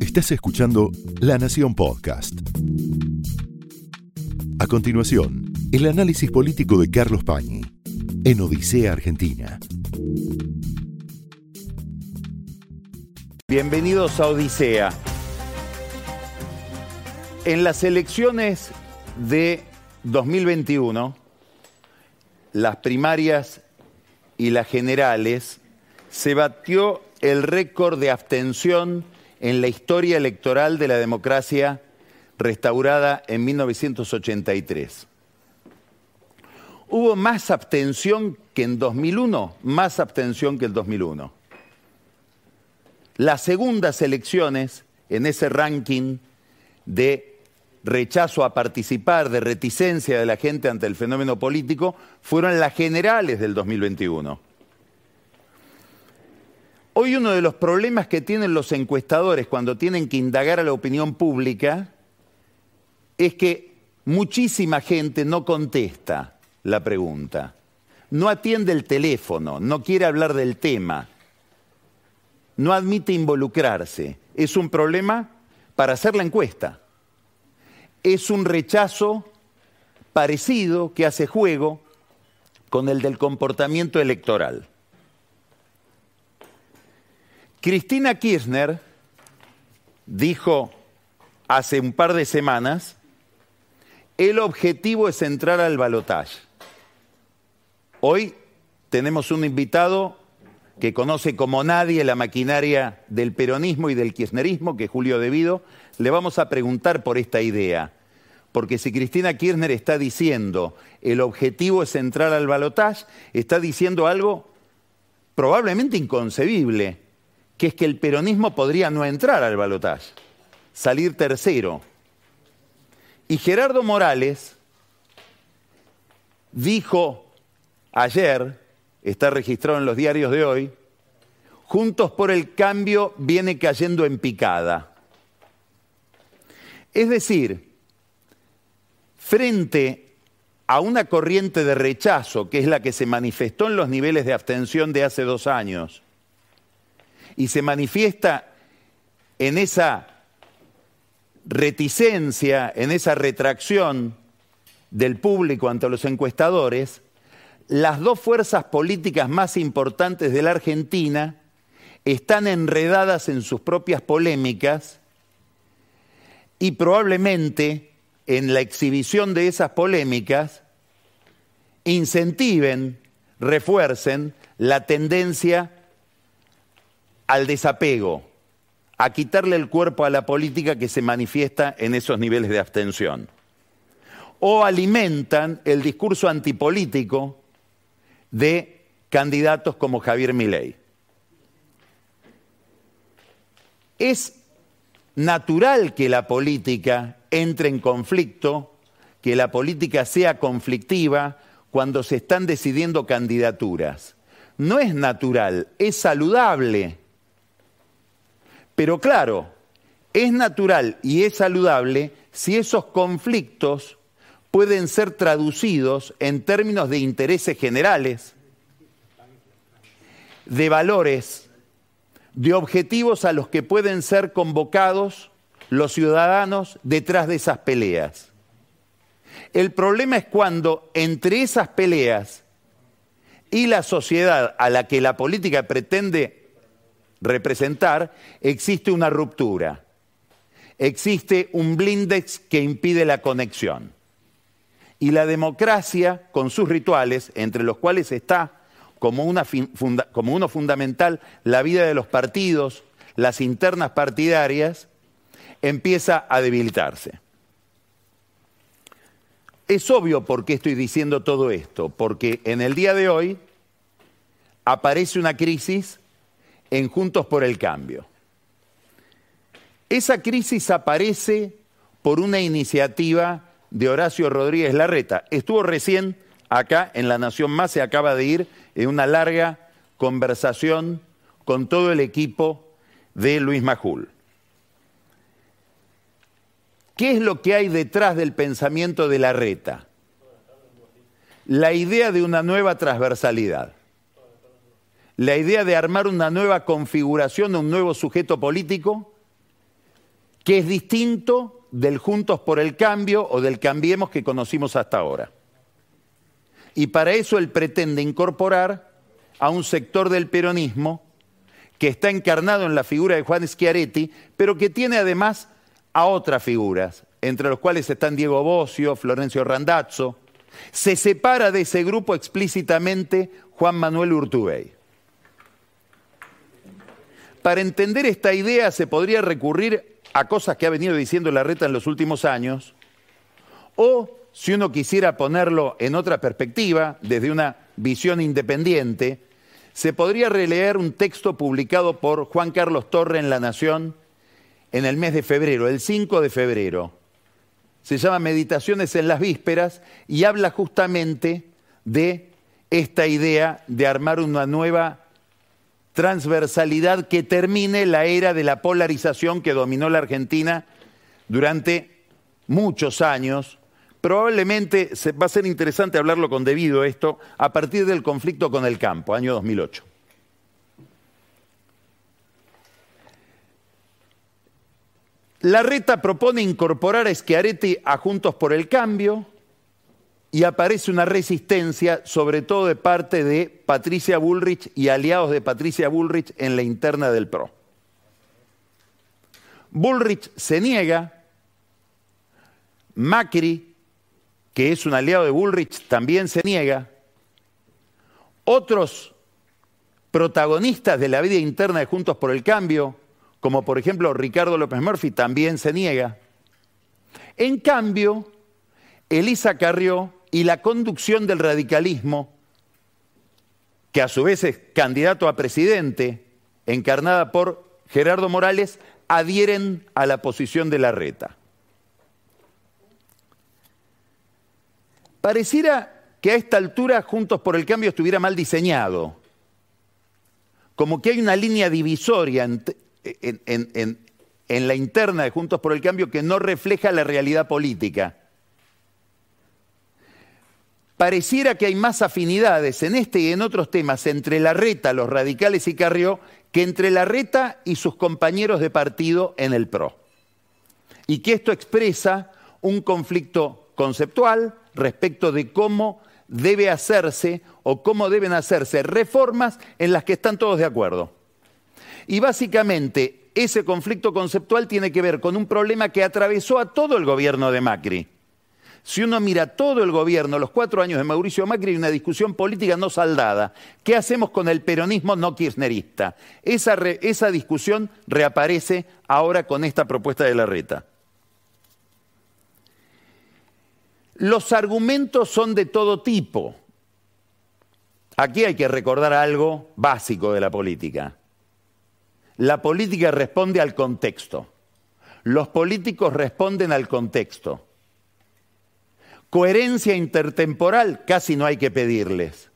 Estás escuchando La Nación Podcast. A continuación, el análisis político de Carlos Pañi en Odisea Argentina. Bienvenidos a Odisea. En las elecciones de 2021, las primarias y las generales, se batió el récord de abstención en la historia electoral de la democracia restaurada en 1983. Hubo más abstención que en 2001, más abstención que en 2001. Las segundas elecciones en ese ranking de rechazo a participar, de reticencia de la gente ante el fenómeno político, fueron las generales del 2021. Hoy uno de los problemas que tienen los encuestadores cuando tienen que indagar a la opinión pública es que muchísima gente no contesta la pregunta, no atiende el teléfono, no quiere hablar del tema, no admite involucrarse. Es un problema para hacer la encuesta. Es un rechazo parecido que hace juego con el del comportamiento electoral. Cristina Kirchner dijo hace un par de semanas, el objetivo es entrar al balotaje. Hoy tenemos un invitado que conoce como nadie la maquinaria del peronismo y del kirchnerismo, que es Julio Devido. Le vamos a preguntar por esta idea. Porque si Cristina Kirchner está diciendo el objetivo es entrar al balotaje, está diciendo algo probablemente inconcebible que es que el peronismo podría no entrar al balotaje, salir tercero. Y Gerardo Morales dijo ayer, está registrado en los diarios de hoy, Juntos por el Cambio viene cayendo en picada. Es decir, frente a una corriente de rechazo, que es la que se manifestó en los niveles de abstención de hace dos años, y se manifiesta en esa reticencia, en esa retracción del público ante los encuestadores, las dos fuerzas políticas más importantes de la Argentina están enredadas en sus propias polémicas y probablemente en la exhibición de esas polémicas incentiven, refuercen la tendencia al desapego, a quitarle el cuerpo a la política que se manifiesta en esos niveles de abstención. O alimentan el discurso antipolítico de candidatos como Javier Milei. Es natural que la política entre en conflicto, que la política sea conflictiva cuando se están decidiendo candidaturas. No es natural, es saludable pero claro, es natural y es saludable si esos conflictos pueden ser traducidos en términos de intereses generales, de valores, de objetivos a los que pueden ser convocados los ciudadanos detrás de esas peleas. El problema es cuando entre esas peleas y la sociedad a la que la política pretende representar, existe una ruptura, existe un blindex que impide la conexión. Y la democracia, con sus rituales, entre los cuales está como, uno fundamental la vida de los partidos, las internas partidarias, empieza a debilitarse. Es obvio por qué estoy diciendo todo esto, porque en el día de hoy aparece una crisis en Juntos por el Cambio. Esa crisis aparece por una iniciativa de Horacio Rodríguez Larreta. Estuvo recién acá en La Nación Más, se acaba de ir en una larga conversación con todo el equipo de Luis Majul. ¿Qué es lo que hay detrás del pensamiento de Larreta? La idea de una nueva transversalidad la idea de armar una nueva configuración, un nuevo sujeto político, que es distinto del Juntos por el Cambio o del Cambiemos que conocimos hasta ahora. Y para eso él pretende incorporar a un sector del peronismo que está encarnado en la figura de Juan Schiaretti, pero que tiene además a otras figuras, entre los cuales están Diego Bocio, Florencio Randazzo. Se separa de ese grupo explícitamente Juan Manuel Urtubey. Para entender esta idea se podría recurrir a cosas que ha venido diciendo la reta en los últimos años, o si uno quisiera ponerlo en otra perspectiva, desde una visión independiente, se podría releer un texto publicado por Juan Carlos Torre en La Nación en el mes de febrero, el 5 de febrero. Se llama Meditaciones en las Vísperas y habla justamente de esta idea de armar una nueva transversalidad que termine la era de la polarización que dominó la Argentina durante muchos años. Probablemente va a ser interesante hablarlo con debido esto a partir del conflicto con el campo, año 2008. La reta propone incorporar a Schiaretti a Juntos por el Cambio, y aparece una resistencia, sobre todo de parte de Patricia Bullrich y aliados de Patricia Bullrich en la interna del PRO. Bullrich se niega, Macri, que es un aliado de Bullrich, también se niega, otros protagonistas de la vida interna de Juntos por el Cambio, como por ejemplo Ricardo López Murphy, también se niega. En cambio, Elisa Carrió y la conducción del radicalismo, que a su vez es candidato a presidente, encarnada por Gerardo Morales, adhieren a la posición de la reta. Pareciera que a esta altura Juntos por el Cambio estuviera mal diseñado, como que hay una línea divisoria en, en la interna de Juntos por el Cambio que no refleja la realidad política pareciera que hay más afinidades en este y en otros temas entre la reta, los radicales y Carrió, que entre la reta y sus compañeros de partido en el PRO. Y que esto expresa un conflicto conceptual respecto de cómo debe hacerse o cómo deben hacerse reformas en las que están todos de acuerdo. Y básicamente ese conflicto conceptual tiene que ver con un problema que atravesó a todo el gobierno de Macri si uno mira todo el gobierno, los cuatro años de Mauricio Macri, hay una discusión política no saldada. ¿Qué hacemos con el peronismo no kirchnerista? Esa, esa discusión reaparece ahora con esta propuesta de la reta. Los argumentos son de todo tipo. Aquí hay que recordar algo básico de la política. La política responde al contexto. Los políticos responden al contexto. Coherencia intertemporal casi no hay que pedirles.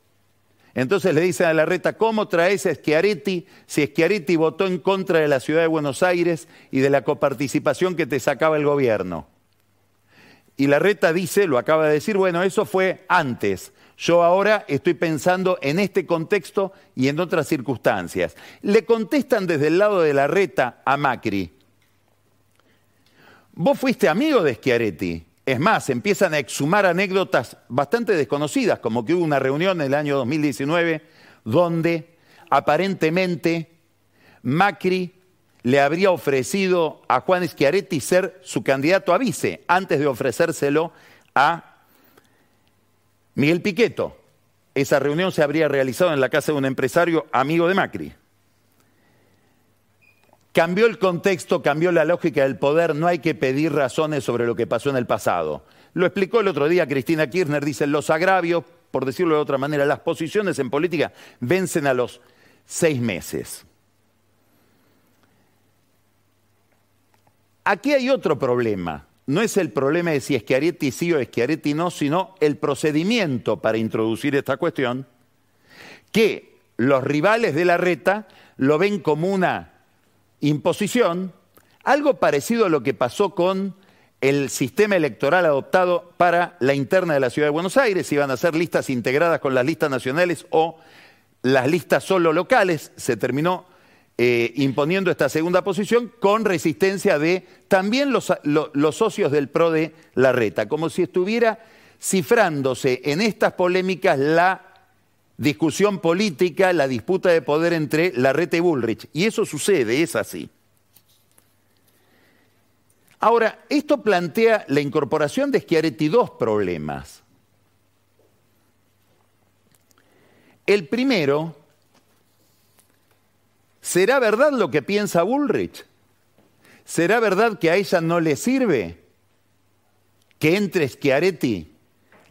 Entonces le dicen a la reta, ¿cómo traes a Schiaretti si Schiaretti votó en contra de la ciudad de Buenos Aires y de la coparticipación que te sacaba el gobierno? Y la reta dice, lo acaba de decir, bueno, eso fue antes. Yo ahora estoy pensando en este contexto y en otras circunstancias. Le contestan desde el lado de la reta a Macri. Vos fuiste amigo de Schiaretti. Es más, empiezan a exhumar anécdotas bastante desconocidas, como que hubo una reunión en el año 2019 donde aparentemente Macri le habría ofrecido a Juan Schiaretti ser su candidato a vice antes de ofrecérselo a Miguel Piqueto. Esa reunión se habría realizado en la casa de un empresario amigo de Macri. Cambió el contexto, cambió la lógica del poder, no hay que pedir razones sobre lo que pasó en el pasado. Lo explicó el otro día Cristina Kirchner, dice, los agravios, por decirlo de otra manera, las posiciones en política vencen a los seis meses. Aquí hay otro problema. No es el problema de si Schiaretti sí o Schiaretti no, sino el procedimiento para introducir esta cuestión, que los rivales de la reta lo ven como una imposición, algo parecido a lo que pasó con el sistema electoral adoptado para la interna de la ciudad de Buenos Aires, iban a ser listas integradas con las listas nacionales o las listas solo locales, se terminó eh, imponiendo esta segunda posición con resistencia de también los, los socios del PRO de Larreta, como si estuviera cifrándose en estas polémicas la discusión política, la disputa de poder entre Larreta y Bullrich. Y eso sucede, es así. Ahora, esto plantea la incorporación de Schiaretti dos problemas. El primero, ¿será verdad lo que piensa Bullrich? ¿Será verdad que a ella no le sirve que entre Schiaretti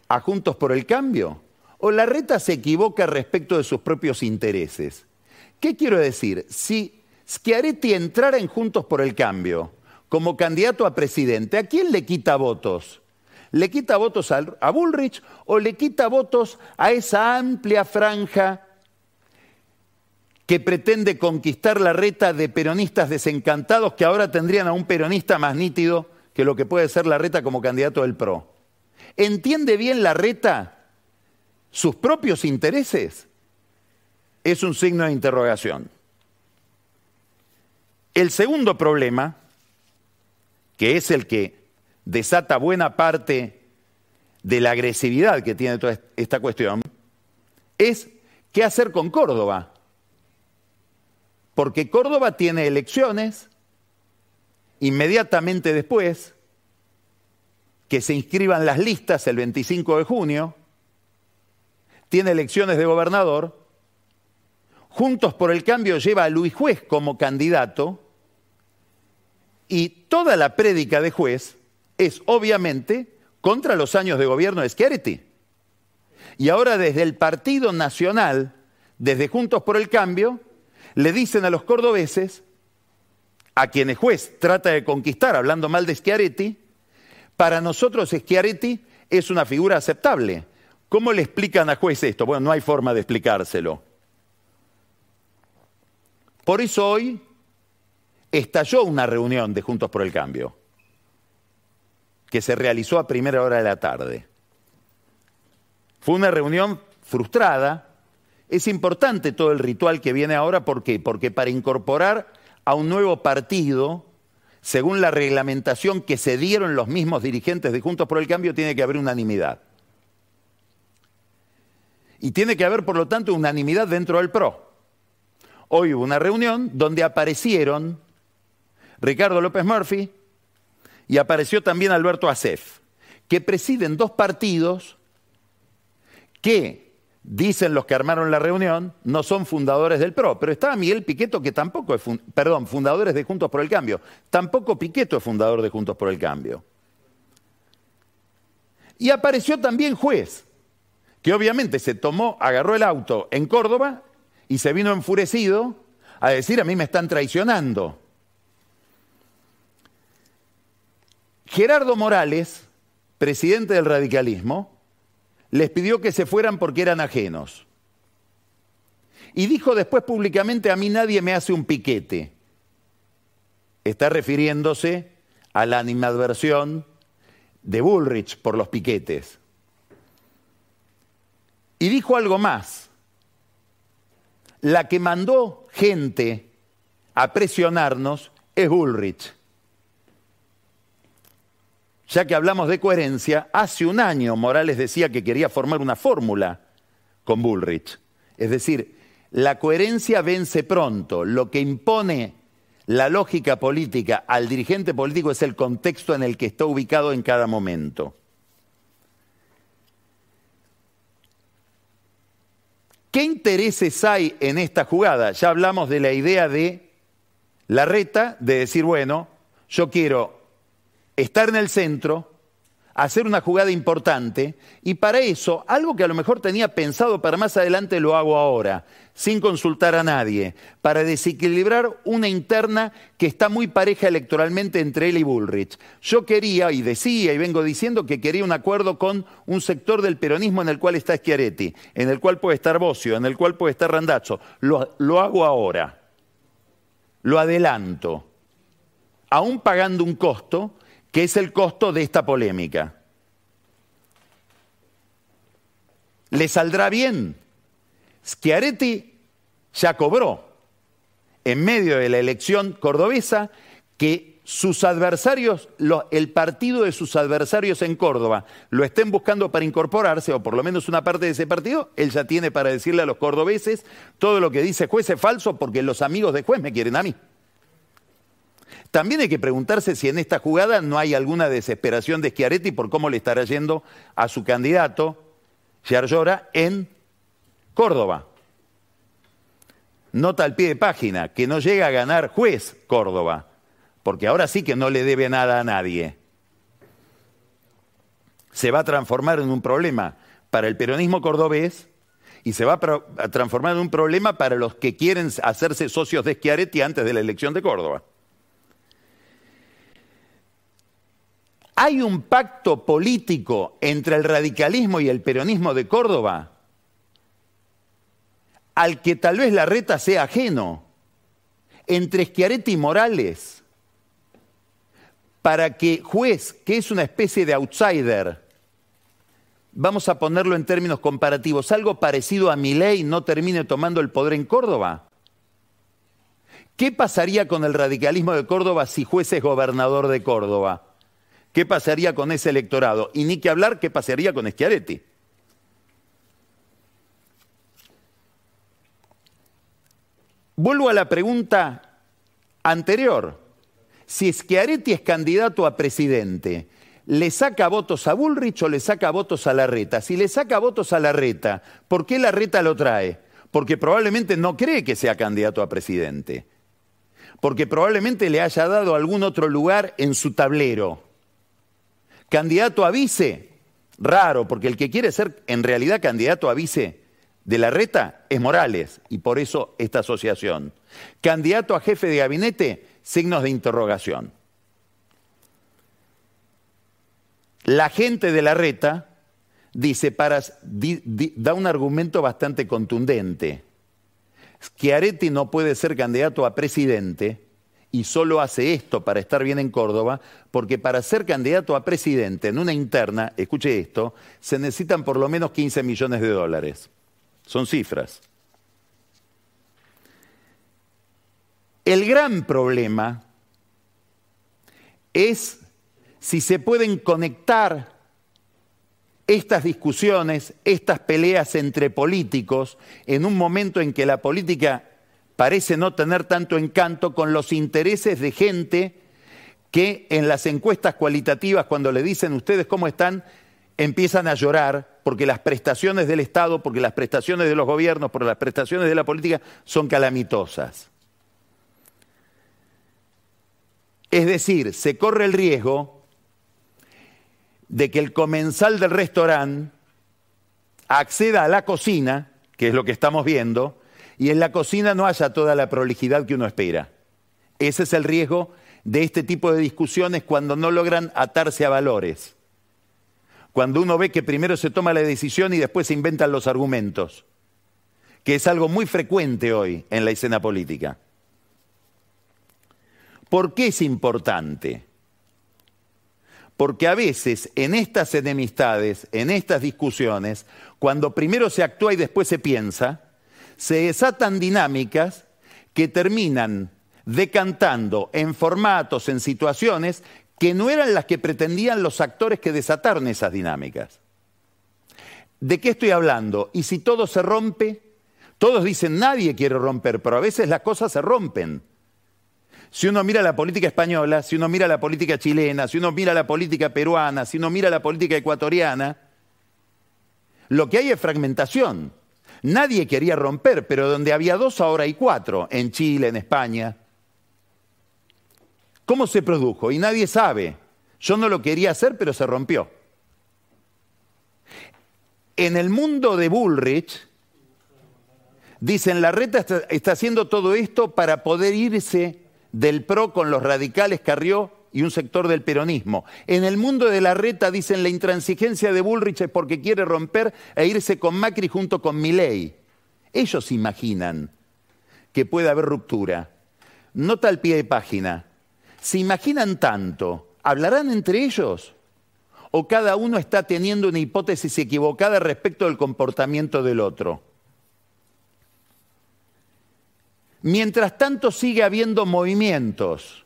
a Juntos por el Cambio? ¿O la reta se equivoca respecto de sus propios intereses? ¿Qué quiero decir? Si Schiaretti entrara en Juntos por el Cambio como candidato a presidente, ¿a quién le quita votos? ¿Le quita votos a Bullrich o le quita votos a esa amplia franja que pretende conquistar la reta de peronistas desencantados que ahora tendrían a un peronista más nítido que lo que puede ser la reta como candidato del PRO? ¿Entiende bien la reta sus propios intereses? Es un signo de interrogación. El segundo problema, que es el que desata buena parte de la agresividad que tiene toda esta cuestión, es qué hacer con Córdoba. Porque Córdoba tiene elecciones inmediatamente después que se inscriban las listas el 25 de junio, tiene elecciones de gobernador, Juntos por el Cambio lleva a Luis Juez como candidato y toda la prédica de juez es obviamente contra los años de gobierno de Schiaretti. Y ahora desde el Partido Nacional, desde Juntos por el Cambio, le dicen a los cordobeses, a quienes juez trata de conquistar hablando mal de Schiaretti, para nosotros Schiaretti es una figura aceptable. ¿Cómo le explican a juez esto? Bueno, no hay forma de explicárselo. Por eso hoy estalló una reunión de Juntos por el Cambio, que se realizó a primera hora de la tarde. Fue una reunión frustrada. Es importante todo el ritual que viene ahora, ¿por qué? Porque para incorporar a un nuevo partido según la reglamentación que se dieron los mismos dirigentes de Juntos por el Cambio, tiene que haber unanimidad. Y tiene que haber, por lo tanto, unanimidad dentro del PRO. Hoy hubo una reunión donde aparecieron Ricardo López Murphy y apareció también Alberto Acef, que presiden dos partidos que dicen los que armaron la reunión, no son fundadores del PRO, pero estaba Miguel Piqueto que tampoco es, perdón, fundadores de Juntos por el Cambio, tampoco Piqueto es fundador de Juntos por el Cambio. Y apareció también juez, que obviamente se tomó, agarró el auto en Córdoba y se vino enfurecido a decir a mí me están traicionando. Gerardo Morales, presidente del radicalismo, les pidió que se fueran porque eran ajenos. Y dijo después públicamente, a mí nadie me hace un piquete. Está refiriéndose a la animadversión de Bullrich por los piquetes. Y dijo algo más. La que mandó gente a presionarnos es Bullrich ya que hablamos de coherencia, hace un año Morales decía que quería formar una fórmula con Bullrich. Es decir, la coherencia vence pronto. Lo que impone la lógica política al dirigente político es el contexto en el que está ubicado en cada momento. ¿Qué intereses hay en esta jugada? Ya hablamos de la idea de la reta, de decir, bueno, yo quiero estar en el centro, hacer una jugada importante y para eso, algo que a lo mejor tenía pensado para más adelante, lo hago ahora, sin consultar a nadie, para desequilibrar una interna que está muy pareja electoralmente entre él y Bullrich. Yo quería, y decía, y vengo diciendo que quería un acuerdo con un sector del peronismo en el cual está Schiaretti, en el cual puede estar Bocio, en el cual puede estar Randazzo. Lo, lo hago ahora, lo adelanto, aún pagando un costo, ¿Qué es el costo de esta polémica. ¿Le saldrá bien? Schiaretti ya cobró en medio de la elección cordobesa que sus adversarios, el partido de sus adversarios en Córdoba, lo estén buscando para incorporarse, o por lo menos una parte de ese partido, él ya tiene para decirle a los cordobeses todo lo que dice juez es falso porque los amigos de juez me quieren a mí. También hay que preguntarse si en esta jugada no hay alguna desesperación de Schiaretti por cómo le estará yendo a su candidato, Giarllora, en Córdoba. Nota al pie de página, que no llega a ganar juez Córdoba porque ahora sí que no le debe nada a nadie. Se va a transformar en un problema para el peronismo cordobés y se va a transformar en un problema para los que quieren hacerse socios de Schiaretti antes de la elección de Córdoba. ¿Hay un pacto político entre el radicalismo y el peronismo de Córdoba al que tal vez la reta sea ajeno? Entre Schiaretti y Morales para que juez, que es una especie de outsider, vamos a ponerlo en términos comparativos, algo parecido a ley, no termine tomando el poder en Córdoba? ¿Qué pasaría con el radicalismo de Córdoba si juez es gobernador de Córdoba? ¿Qué pasaría con ese electorado? Y ni que hablar, ¿qué pasaría con Schiaretti? Vuelvo a la pregunta anterior si Schiaretti es candidato a presidente, ¿le saca votos a Bullrich o le saca votos a Larreta? Si le saca votos a Larreta, ¿por qué Larreta lo trae? Porque probablemente no cree que sea candidato a presidente. Porque probablemente le haya dado algún otro lugar en su tablero. Candidato a vice, raro, porque el que quiere ser en realidad candidato a vice de Larreta es Morales, y por eso esta asociación. Candidato a jefe de gabinete, signos de interrogación. La gente de la reta dice, para, da un argumento bastante contundente. Schiaretti no puede ser candidato a presidente y solo hace esto para estar bien en Córdoba, porque para ser candidato a presidente en una interna, escuche esto, se necesitan por lo menos 15 millones de dólares. Son cifras. El gran problema es si se pueden conectar estas discusiones, estas peleas entre políticos, en un momento en que la política parece no tener tanto encanto con los intereses de gente que en las encuestas cualitativas, cuando le dicen ustedes cómo están, empiezan a llorar porque las prestaciones del Estado, porque las prestaciones de los gobiernos, porque las prestaciones de la política son calamitosas. Es decir, se corre el riesgo de que el comensal del restaurante acceda a la cocina, que es lo que estamos viendo, y en la cocina no haya toda la prolijidad que uno espera. Ese es el riesgo de este tipo de discusiones cuando no logran atarse a valores. Cuando uno ve que primero se toma la decisión y después se inventan los argumentos, que es algo muy frecuente hoy en la escena política. ¿Por qué es importante? Porque a veces en estas enemistades, en estas discusiones, cuando primero se actúa y después se piensa, se desatan dinámicas que terminan decantando en formatos, en situaciones que no eran las que pretendían los actores que desataron esas dinámicas. ¿De qué estoy hablando? Y si todo se rompe, todos dicen nadie quiere romper, pero a veces las cosas se rompen. Si uno mira la política española, si uno mira la política chilena, si uno mira la política peruana, si uno mira la política ecuatoriana, lo que hay es fragmentación. Nadie quería romper, pero donde había dos ahora hay cuatro, en Chile, en España. ¿Cómo se produjo? Y nadie sabe. Yo no lo quería hacer, pero se rompió. En el mundo de Bullrich, dicen, la reta está, haciendo todo esto para poder irse del PRO con los radicales Carrió y un sector del peronismo. En el mundo de la reta dicen la intransigencia de Bullrich es porque quiere romper e irse con Macri junto con Milei. Ellos imaginan que puede haber ruptura. Nota al pie de página. ¿Se imaginan tanto? ¿Hablarán entre ellos? ¿O cada uno está teniendo una hipótesis equivocada respecto del comportamiento del otro? Mientras tanto sigue habiendo movimientos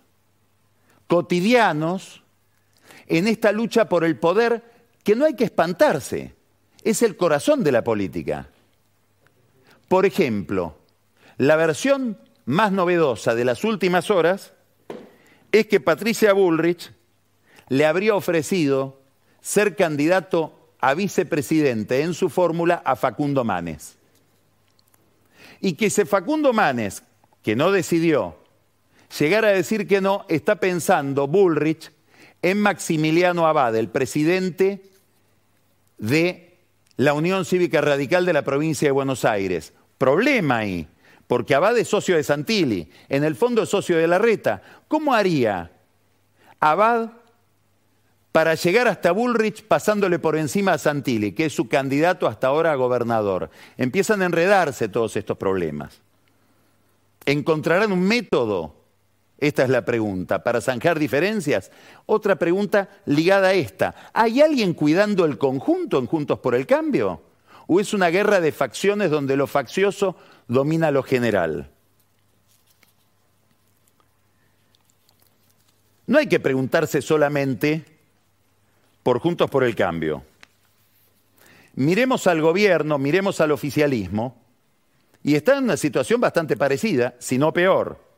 cotidianos en esta lucha por el poder que no hay que espantarse, es el corazón de la política. Por ejemplo, la versión más novedosa de las últimas horas es que Patricia Bullrich le habría ofrecido ser candidato a vicepresidente en su fórmula a Facundo Manes. Y que ese Facundo Manes, que no decidió, llegara a decir que no, está pensando Bullrich en Maximiliano Abad, el presidente de la Unión Cívica Radical de la provincia de Buenos Aires. Problema ahí, porque Abad es socio de Santilli, en el fondo es socio de la Reta. ¿Cómo haría Abad para llegar hasta Bullrich pasándole por encima a Santilli, que es su candidato hasta ahora a gobernador? Empiezan a enredarse todos estos problemas. ¿Encontrarán un método? Esta es la pregunta. ¿Para zanjar diferencias? Otra pregunta ligada a esta. ¿Hay alguien cuidando el conjunto en Juntos por el Cambio? ¿O es una guerra de facciones donde lo faccioso domina lo general? No hay que preguntarse solamente por Juntos por el Cambio. Miremos al gobierno, miremos al oficialismo, y está en una situación bastante parecida, si no peor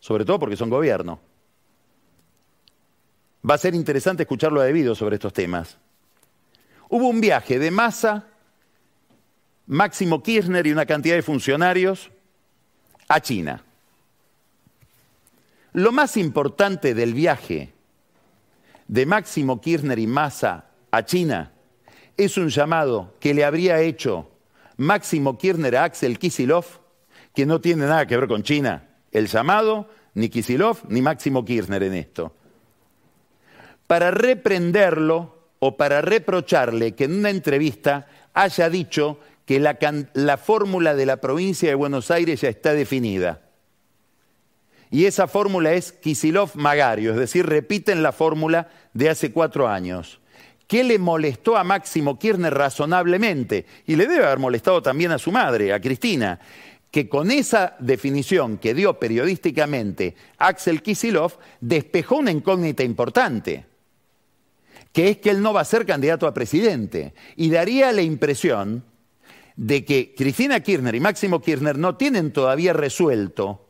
sobre todo porque son gobierno. Va a ser interesante escucharlo a debido sobre estos temas. Hubo un viaje de masa, Máximo Kirchner y una cantidad de funcionarios a China. Lo más importante del viaje de Máximo Kirchner y Massa a China es un llamado que le habría hecho Máximo Kirchner a Axel Kisilov, que no tiene nada que ver con China, el llamado, ni Kisilov, ni Máximo Kirchner en esto. Para reprenderlo o para reprocharle que en una entrevista haya dicho que la, la fórmula de la provincia de Buenos Aires ya está definida. Y esa fórmula es Kisilov-Magario, es decir, repiten la fórmula de hace cuatro años. ¿Qué le molestó a Máximo Kirchner razonablemente? Y le debe haber molestado también a su madre, a Cristina que con esa definición que dio periodísticamente Axel Kisilov despejó una incógnita importante, que es que él no va a ser candidato a presidente y daría la impresión de que Cristina Kirchner y Máximo Kirchner no tienen todavía resuelto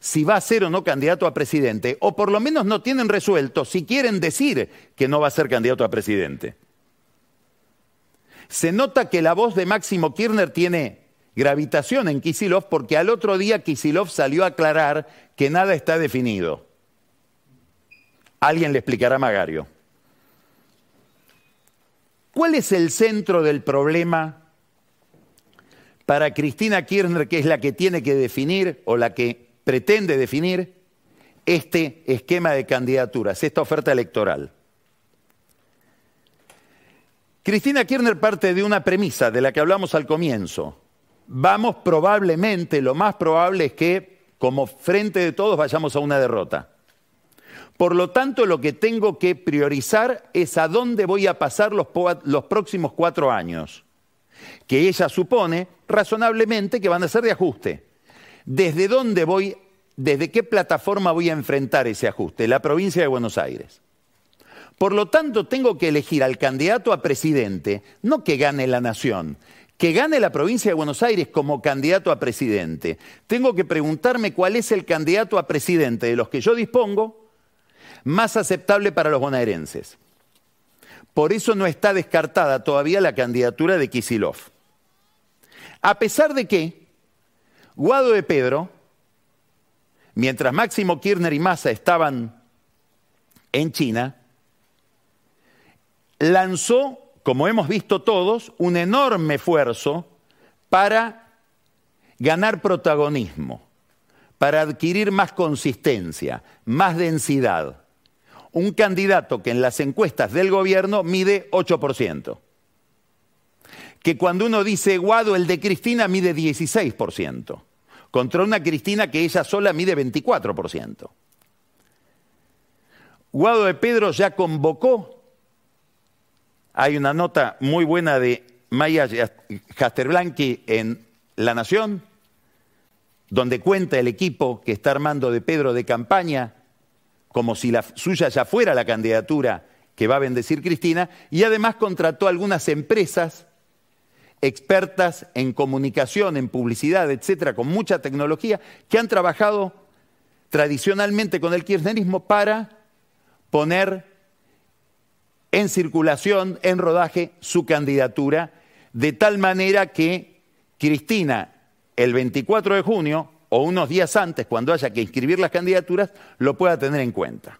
si va a ser o no candidato a presidente, o por lo menos no tienen resuelto si quieren decir que no va a ser candidato a presidente. Se nota que la voz de Máximo Kirchner tiene gravitación en Kisilov porque al otro día Kisilov salió a aclarar que nada está definido. Alguien le explicará a Magario. ¿Cuál es el centro del problema para Cristina Kirchner, que es la que tiene que definir o la que pretende definir este esquema de candidaturas, esta oferta electoral? Cristina Kirchner parte de una premisa de la que hablamos al comienzo vamos probablemente, lo más probable es que como frente de todos vayamos a una derrota. Por lo tanto, lo que tengo que priorizar es a dónde voy a pasar los, próximos cuatro años, que ella supone razonablemente que van a ser de ajuste. ¿Desde dónde voy, desde qué plataforma voy a enfrentar ese ajuste? La provincia de Buenos Aires. Por lo tanto, tengo que elegir al candidato a presidente, no que gane la nación, que gane la provincia de Buenos Aires como candidato a presidente, tengo que preguntarme cuál es el candidato a presidente de los que yo dispongo más aceptable para los bonaerenses. Por eso no está descartada todavía la candidatura de Kisilov. A pesar de que Guado de Pedro, mientras Máximo Kirchner y Massa estaban en China, lanzó como hemos visto todos, un enorme esfuerzo para ganar protagonismo, para adquirir más consistencia, más densidad. Un candidato que en las encuestas del gobierno mide 8%. Que cuando uno dice Guado, el de Cristina mide 16%, contra una Cristina que ella sola mide 24%. Guado de Pedro ya convocó hay una nota muy buena de Maya Jasterblanqui en La Nación, donde cuenta el equipo que está armando de Pedro de campaña, como si la suya ya fuera la candidatura que va a bendecir Cristina, y además contrató algunas empresas expertas en comunicación, en publicidad, etcétera, con mucha tecnología, que han trabajado tradicionalmente con el kirchnerismo para poner en circulación, en rodaje, su candidatura, de tal manera que Cristina, el 24 de junio, o unos días antes, cuando haya que inscribir las candidaturas, lo pueda tener en cuenta.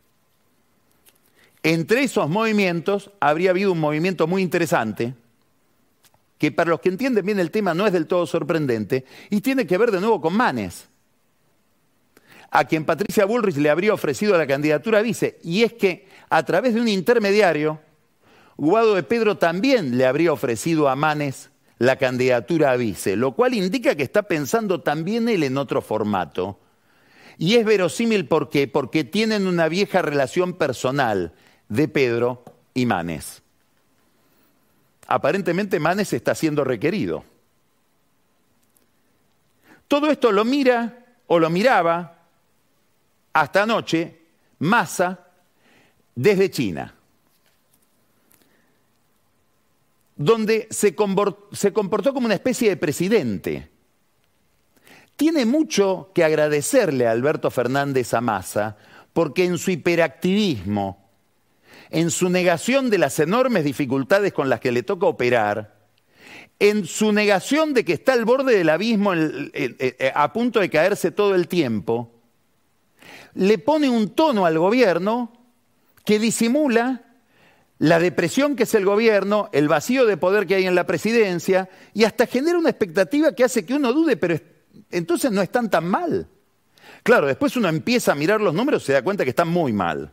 Entre esos movimientos habría habido un movimiento muy interesante, que para los que entienden bien el tema no es del todo sorprendente, y tiene que ver de nuevo con Manes, a quien Patricia Bullrich le habría ofrecido la candidatura vice, y es que a través de un intermediario, Guado de Pedro también le habría ofrecido a Manes la candidatura a vice, lo cual indica que está pensando también él en otro formato. Y es verosímil ¿por qué? porque tienen una vieja relación personal de Pedro y Manes. Aparentemente Manes está siendo requerido. Todo esto lo mira o lo miraba hasta anoche Massa desde China. Donde se comportó como una especie de presidente. Tiene mucho que agradecerle a Alberto Fernández a Massa, porque en su hiperactivismo, en su negación de las enormes dificultades con las que le toca operar, en su negación de que está al borde del abismo a punto de caerse todo el tiempo, le pone un tono al gobierno que disimula la depresión que es el gobierno, el vacío de poder que hay en la presidencia y hasta genera una expectativa que hace que uno dude, pero entonces no están tan mal. Claro, después uno empieza a mirar los números y se da cuenta que están muy mal.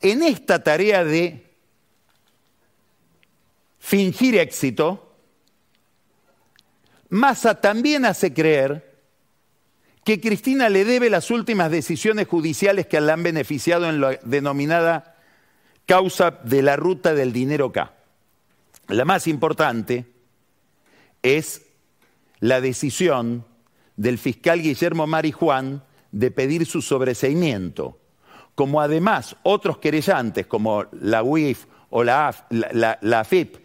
En esta tarea de fingir éxito, Massa también hace creer que Cristina le debe las últimas decisiones judiciales que la han beneficiado en la denominada causa de la ruta del dinero K. La más importante es la decisión del fiscal Guillermo Marijuán de pedir su sobreseimiento, como además otros querellantes como la UIF o la, la, AFIP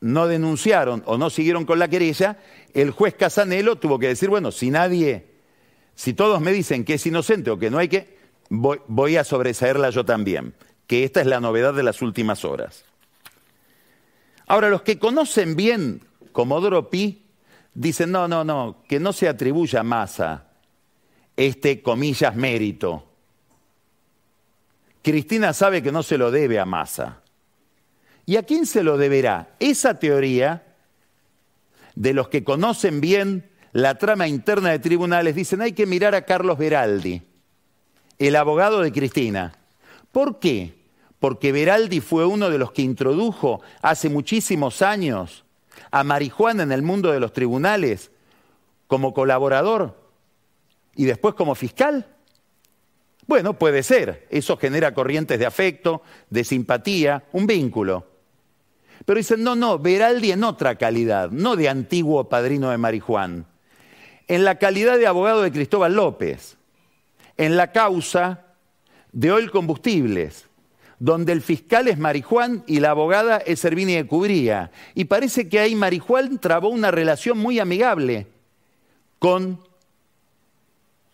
no denunciaron o no siguieron con la querella, el juez Casanelo tuvo que decir, bueno, si nadie, si todos me dicen que es inocente o que no hay que, voy, voy a sobreseerla yo también que esta es la novedad de las últimas horas. Ahora, los que conocen bien Comodoro Pi dicen, no, no, no, que no se atribuya a Massa este, comillas, mérito. Cristina sabe que no se lo debe a Massa. ¿Y a quién se lo deberá? Esa teoría de los que conocen bien la trama interna de tribunales dicen hay que mirar a Carlos Beraldi, el abogado de Cristina. ¿Por qué? Porque Veraldi fue uno de los que introdujo hace muchísimos años a Marijuana en el mundo de los tribunales como colaborador y después como fiscal? Bueno, puede ser, eso genera corrientes de afecto, de simpatía, un vínculo. Pero dicen, no, no, Veraldi en otra calidad, no de antiguo padrino de Marijuán, en la calidad de abogado de Cristóbal López, en la causa de Oil Combustibles, donde el fiscal es Marijuán y la abogada es Servini de Cubría. Y parece que ahí Marijuán trabó una relación muy amigable con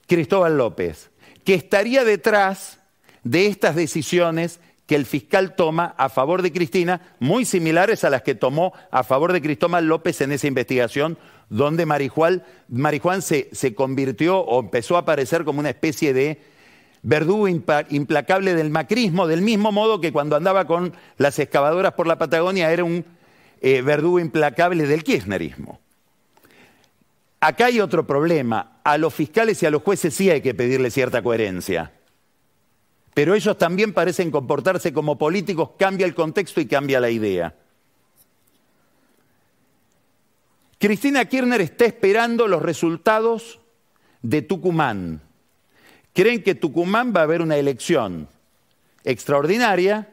Cristóbal López, que estaría detrás de estas decisiones que el fiscal toma a favor de Cristina, muy similares a las que tomó a favor de Cristóbal López en esa investigación, donde Marijuán, se, se convirtió o empezó a aparecer como una especie de verdugo implacable del macrismo, del mismo modo que cuando andaba con las excavadoras por la Patagonia era un eh, verdugo implacable del kirchnerismo. Acá hay otro problema. A los fiscales y a los jueces sí hay que pedirle cierta coherencia. Pero ellos también parecen comportarse como políticos, cambia el contexto y cambia la idea. Cristina Kirchner está esperando los resultados de Tucumán creen que Tucumán va a haber una elección extraordinaria,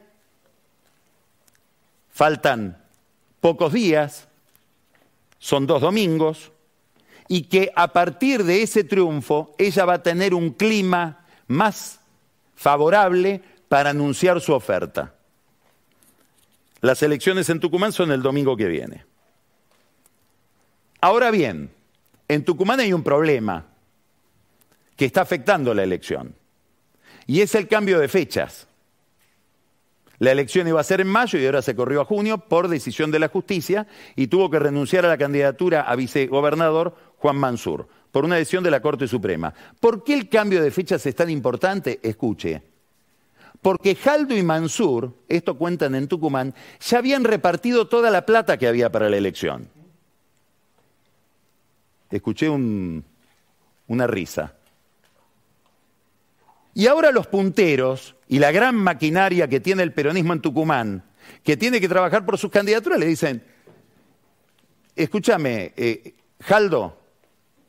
faltan pocos días, son dos domingos, y que a partir de ese triunfo ella va a tener un clima más favorable para anunciar su oferta. Las elecciones en Tucumán son el domingo que viene. Ahora bien, en Tucumán hay un problema que está afectando la elección y es el cambio de fechas. La elección iba a ser en mayo y ahora se corrió a junio por decisión de la justicia y tuvo que renunciar a la candidatura a vicegobernador Juan Mansur por una decisión de la Corte Suprema. ¿Por qué el cambio de fechas es tan importante? Escuche. Porque Jaldo y Mansur, esto cuentan en Tucumán, ya habían repartido toda la plata que había para la elección. Escuché una risa. Y ahora los punteros y la gran maquinaria que tiene el peronismo en Tucumán, que tiene que trabajar por sus candidaturas, le dicen, escúchame, eh, Jaldo,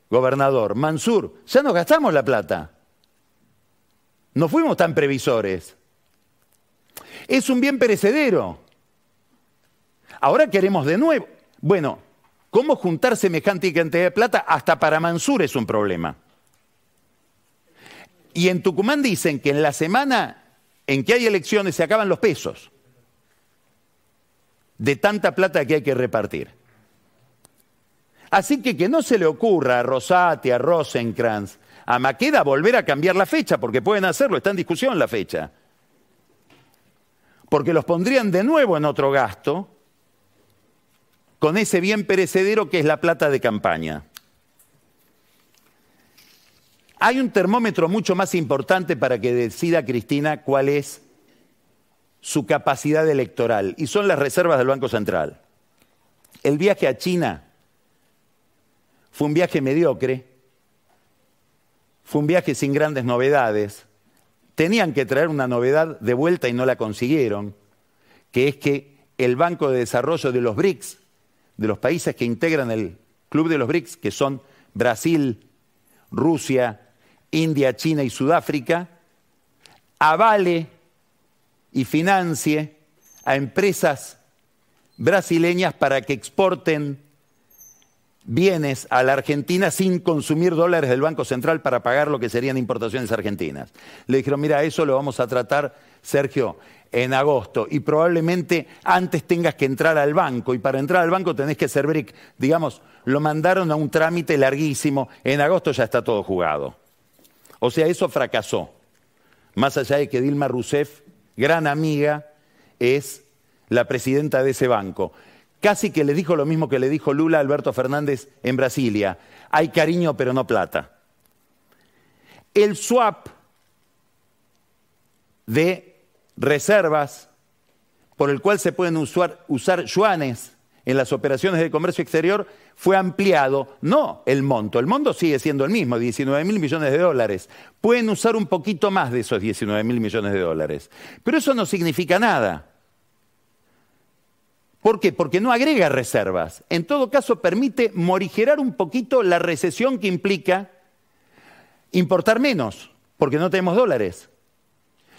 gobernador, Mansur, ya nos gastamos la plata. No fuimos tan previsores. Es un bien perecedero. Ahora queremos de nuevo. Bueno, ¿cómo juntar semejante cantidad de plata? Hasta para Mansur es un problema. Y en Tucumán dicen que en la semana en que hay elecciones se acaban los pesos de tanta plata que hay que repartir. Así que que no se le ocurra a Rosati, a Rosenkrantz, a Maqueda volver a cambiar la fecha, porque pueden hacerlo, está en discusión la fecha. Porque los pondrían de nuevo en otro gasto con ese bien perecedero que es la plata de campaña. Hay un termómetro mucho más importante para que decida Cristina cuál es su capacidad electoral y son las reservas del Banco Central. El viaje a China fue un viaje mediocre, fue un viaje sin grandes novedades. Tenían que traer una novedad de vuelta y no la consiguieron, que es que el Banco de Desarrollo de los BRICS, de los países que integran el Club de los BRICS, que son Brasil, Rusia, India, China y Sudáfrica, avale y financie a empresas brasileñas para que exporten bienes a la Argentina sin consumir dólares del Banco Central para pagar lo que serían importaciones argentinas. Le dijeron, mira, eso lo vamos a tratar, Sergio, en agosto y probablemente antes tengas que entrar al banco y para entrar al banco tenés que ser BRIC. Digamos, lo mandaron a un trámite larguísimo, en agosto ya está todo jugado. O sea, eso fracasó. Más allá de que Dilma Rousseff, gran amiga, es la presidenta de ese banco. Casi que le dijo lo mismo que le dijo Lula a Alberto Fernández en Brasilia. Hay cariño pero no plata. El swap de reservas por el cual se pueden usar, usar yuanes en las operaciones de comercio exterior fue ampliado, no el monto, el monto sigue siendo el mismo, 19 mil millones de dólares. Pueden usar un poquito más de esos 19 mil millones de dólares. Pero eso no significa nada. ¿Por qué? Porque no agrega reservas. En todo caso, permite morigerar un poquito la recesión que implica importar menos, porque no tenemos dólares.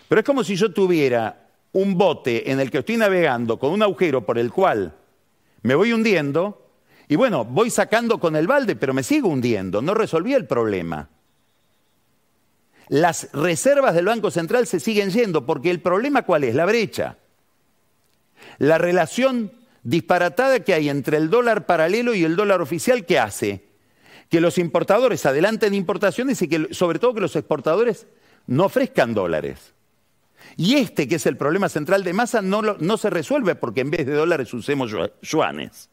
Pero es como si yo tuviera un bote en el que estoy navegando con un agujero por el cual me voy hundiendo y bueno, voy sacando con el balde, pero me sigo hundiendo, no resolví el problema. Las reservas del Banco Central se siguen yendo porque el problema cuál es? La brecha. La relación disparatada que hay entre el dólar paralelo y el dólar oficial que hace que los importadores adelanten importaciones y que sobre todo que los exportadores no ofrezcan dólares. Y este, que es el problema central de masa, no, no se resuelve porque en vez de dólares usemos yuanes.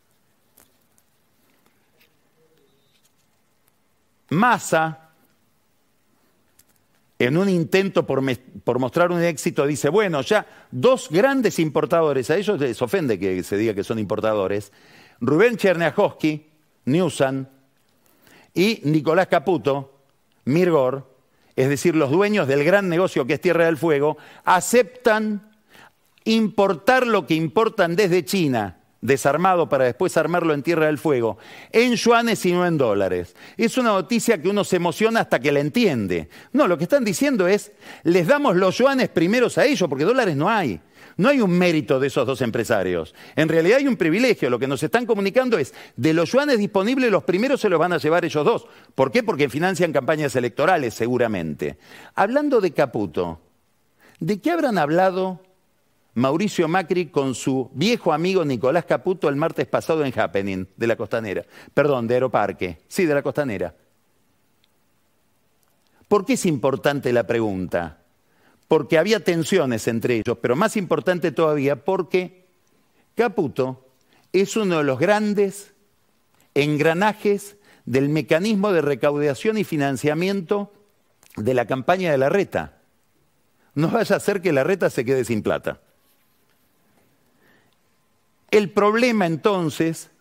Massa, en un intento por, por, mostrar un éxito, dice, bueno, ya dos grandes importadores, a ellos les ofende que se diga que son importadores, Rubén Cherniakowski, Newsan, y Nicolás Caputo, Mirgor, es decir, los dueños del gran negocio que es Tierra del Fuego, aceptan importar lo que importan desde China, desarmado para después armarlo en Tierra del Fuego, en yuanes y no en dólares. Es una noticia que uno se emociona hasta que la entiende. No, lo que están diciendo es, les damos los yuanes primeros a ellos, porque dólares no hay. No hay un mérito de esos dos empresarios. En realidad hay un privilegio. Lo que nos están comunicando es, de los yuanes disponibles, los primeros se los van a llevar ellos dos. ¿Por qué? Porque financian campañas electorales, seguramente. Hablando de Caputo, ¿de qué habrán hablado Mauricio Macri con su viejo amigo Nicolás Caputo el martes pasado en Happening, de la Costanera. Perdón, de Aeroparque. Sí, de la Costanera. ¿Por qué es importante la pregunta? Porque había tensiones entre ellos, pero más importante todavía porque Caputo es uno de los grandes engranajes del mecanismo de recaudación y financiamiento de la campaña de la reta. No vaya a ser que la reta se quede sin plata. El problema entonces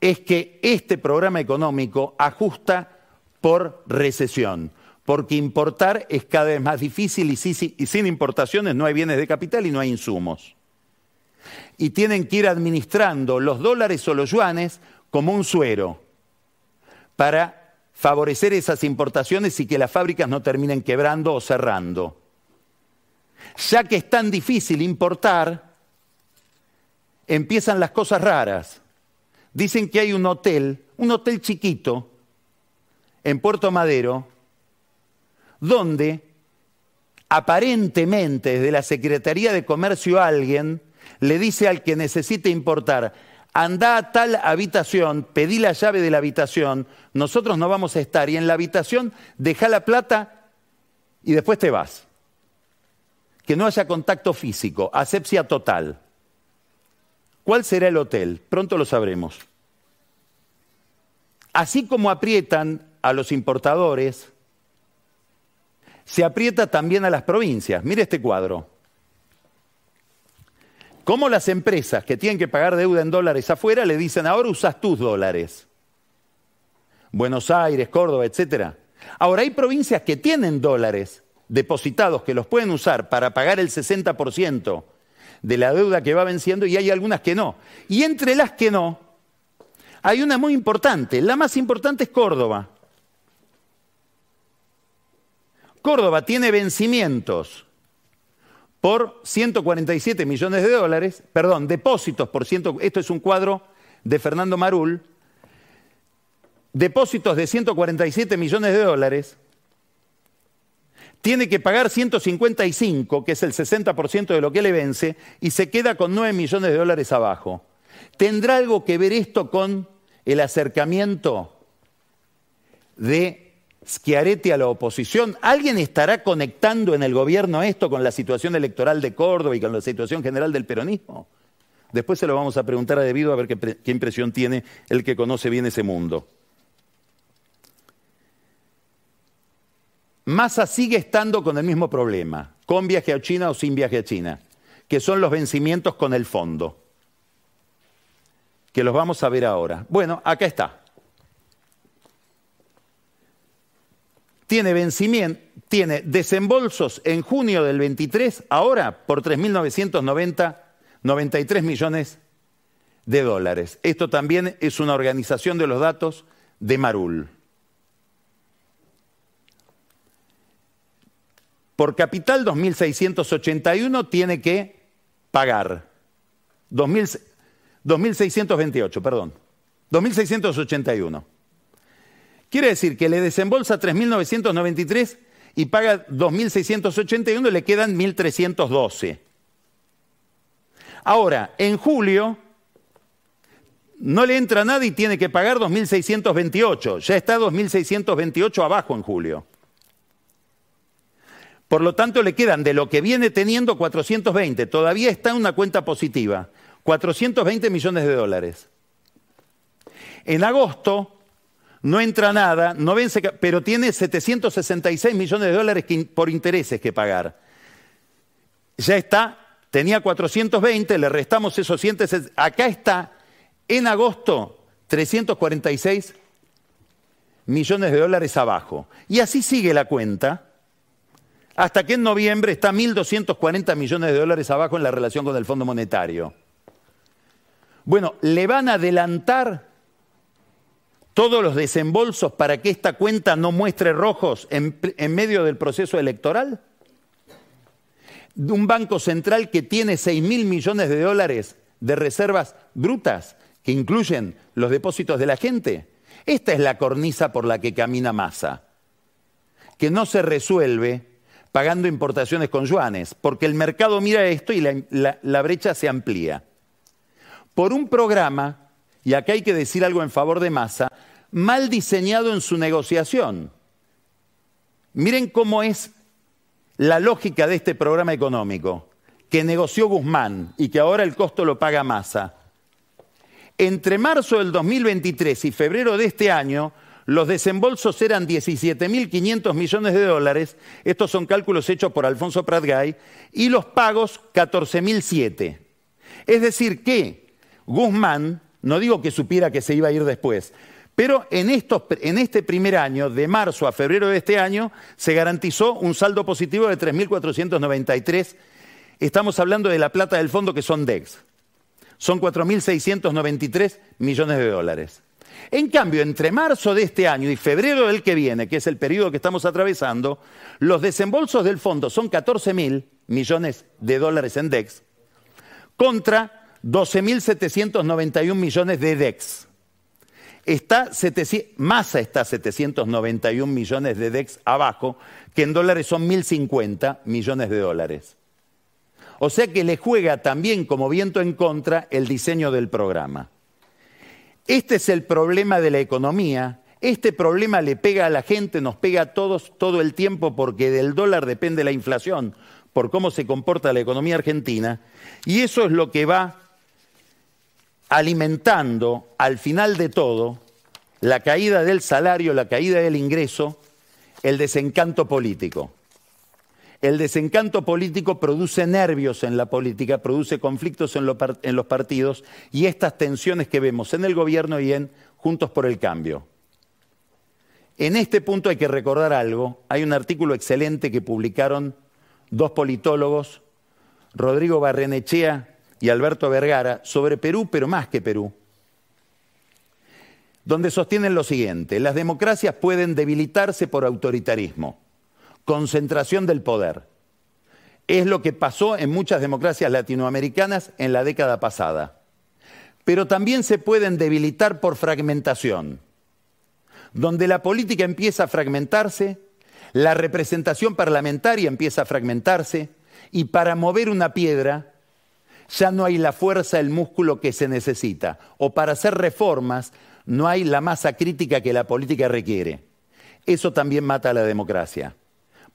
es que este programa económico ajusta por recesión, porque importar es cada vez más difícil y, sin importaciones no hay bienes de capital y no hay insumos. Y tienen que ir administrando los dólares o los yuanes como un suero para favorecer esas importaciones y que las fábricas no terminen quebrando o cerrando. Ya que es tan difícil importar, empiezan las cosas raras. Dicen que hay un hotel, un hotel chiquito, en Puerto Madero, donde aparentemente desde la Secretaría de Comercio alguien le dice al que necesite importar, anda a tal habitación, pedí la llave de la habitación, nosotros no vamos a estar y en la habitación deja la plata y después te vas. Que no haya contacto físico, asepsia total. ¿Cuál será el hotel? Pronto lo sabremos. Así como aprietan a los importadores, se aprieta también a las provincias. Mire este cuadro. Como las empresas que tienen que pagar deuda en dólares afuera le dicen, ahora usas tus dólares. Buenos Aires, Córdoba, etc. Ahora hay provincias que tienen dólares depositados que los pueden usar para pagar el 60% de la deuda que va venciendo y hay algunas que no. Y entre las que no, hay una muy importante. La más importante es Córdoba. Córdoba tiene vencimientos por 147 millones de dólares, perdón, depósitos por ciento, esto es un cuadro de Fernando Marul, depósitos de 147 millones de dólares, tiene que pagar 155, que es el 60% de lo que le vence, y se queda con 9 millones de dólares abajo. ¿Tendrá algo que ver esto con el acercamiento de Schiaretti a la oposición? ¿Alguien estará conectando en el gobierno esto con la situación electoral de Córdoba y con la situación general del peronismo? Después se lo vamos a preguntar a Debido a ver qué, qué impresión tiene el que conoce bien ese mundo. Massa sigue estando con el mismo problema, con viaje a China o sin viaje a China, que son los vencimientos con el fondo, que los vamos a ver ahora. Bueno, acá está. Tiene vencimiento, tiene desembolsos en junio del 23, ahora por 3.993 millones de dólares. Esto también es una organización de los datos de Marul. por capital 2.681 tiene que pagar. 2.628, perdón. 2.681. Quiere decir que le desembolsa 3.993 y paga 2.681 y le quedan 1.312. Ahora, en julio no le entra nada y tiene que pagar 2.628. Ya está 2.628 abajo en julio. Por lo tanto, le quedan de lo que viene teniendo 420. Todavía está en una cuenta positiva. 420 millones de dólares. En agosto no entra nada, no vence, pero tiene 766 millones de dólares por intereses que pagar. Ya está, tenía 420, le restamos esos 160. Acá está, en agosto, 346 millones de dólares abajo. Y así sigue la cuenta hasta que en noviembre está 1.240 millones de dólares abajo en la relación con el Fondo Monetario. Bueno, ¿le van a adelantar todos los desembolsos para que esta cuenta no muestre rojos en, medio del proceso electoral? De un banco central que tiene 6 mil millones de dólares de reservas brutas, que incluyen los depósitos de la gente. Esta es la cornisa por la que camina Massa, que no se resuelve pagando importaciones con yuanes, porque el mercado mira esto y la brecha se amplía. Por un programa, y acá hay que decir algo en favor de Massa, mal diseñado en su negociación. Miren cómo es la lógica de este programa económico, que negoció Guzmán y que ahora el costo lo paga Massa. Entre marzo del 2023 y febrero de este año, los desembolsos eran 17.500 millones de dólares, estos son cálculos hechos por Alfonso Pratgay, y los pagos 14.007. Es decir, que Guzmán, no digo que supiera que se iba a ir después, pero en, este primer año, de marzo a febrero de este año, se garantizó un saldo positivo de 3.493. Estamos hablando de la plata del fondo que son DEX. Son 4.693 millones de dólares. En cambio, entre marzo de este año y febrero del que viene, que es el periodo que estamos atravesando, los desembolsos del fondo son 14 mil millones de dólares en DEX contra 12.791 millones de DEX. Está 700, Massa está 791 millones de DEX abajo, que en dólares son 1.050 millones de dólares. O sea que le juega también como viento en contra el diseño del programa. Este es el problema de la economía. Este problema le pega a la gente, nos pega a todos todo el tiempo porque del dólar depende la inflación, por cómo se comporta la economía argentina. Y eso es lo que va alimentando al final de todo la caída del salario, la caída del ingreso, el desencanto político. El desencanto político produce nervios en la política, produce conflictos en, los partidos y estas tensiones que vemos en el gobierno y en Juntos por el Cambio. En este punto hay que recordar algo. Hay un artículo excelente que publicaron dos politólogos, Rodrigo Barrenechea y Alberto Vergara, sobre Perú, pero más que Perú, donde sostienen lo siguiente, las democracias pueden debilitarse por autoritarismo concentración del poder. Es lo que pasó en muchas democracias latinoamericanas en la década pasada. Pero también se pueden debilitar por fragmentación. Donde la política empieza a fragmentarse, la representación parlamentaria empieza a fragmentarse y para mover una piedra ya no hay la fuerza, el músculo que se necesita. O para hacer reformas no hay la masa crítica que la política requiere. Eso también mata a la democracia.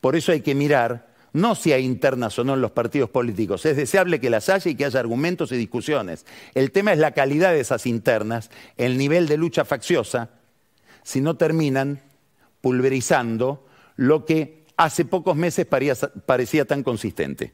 Por eso hay que mirar no si hay internas o no en los partidos políticos. Es deseable que las haya y que haya argumentos y discusiones. El tema es la calidad de esas internas, el nivel de lucha facciosa, si no terminan pulverizando lo que hace pocos meses parecía tan consistente.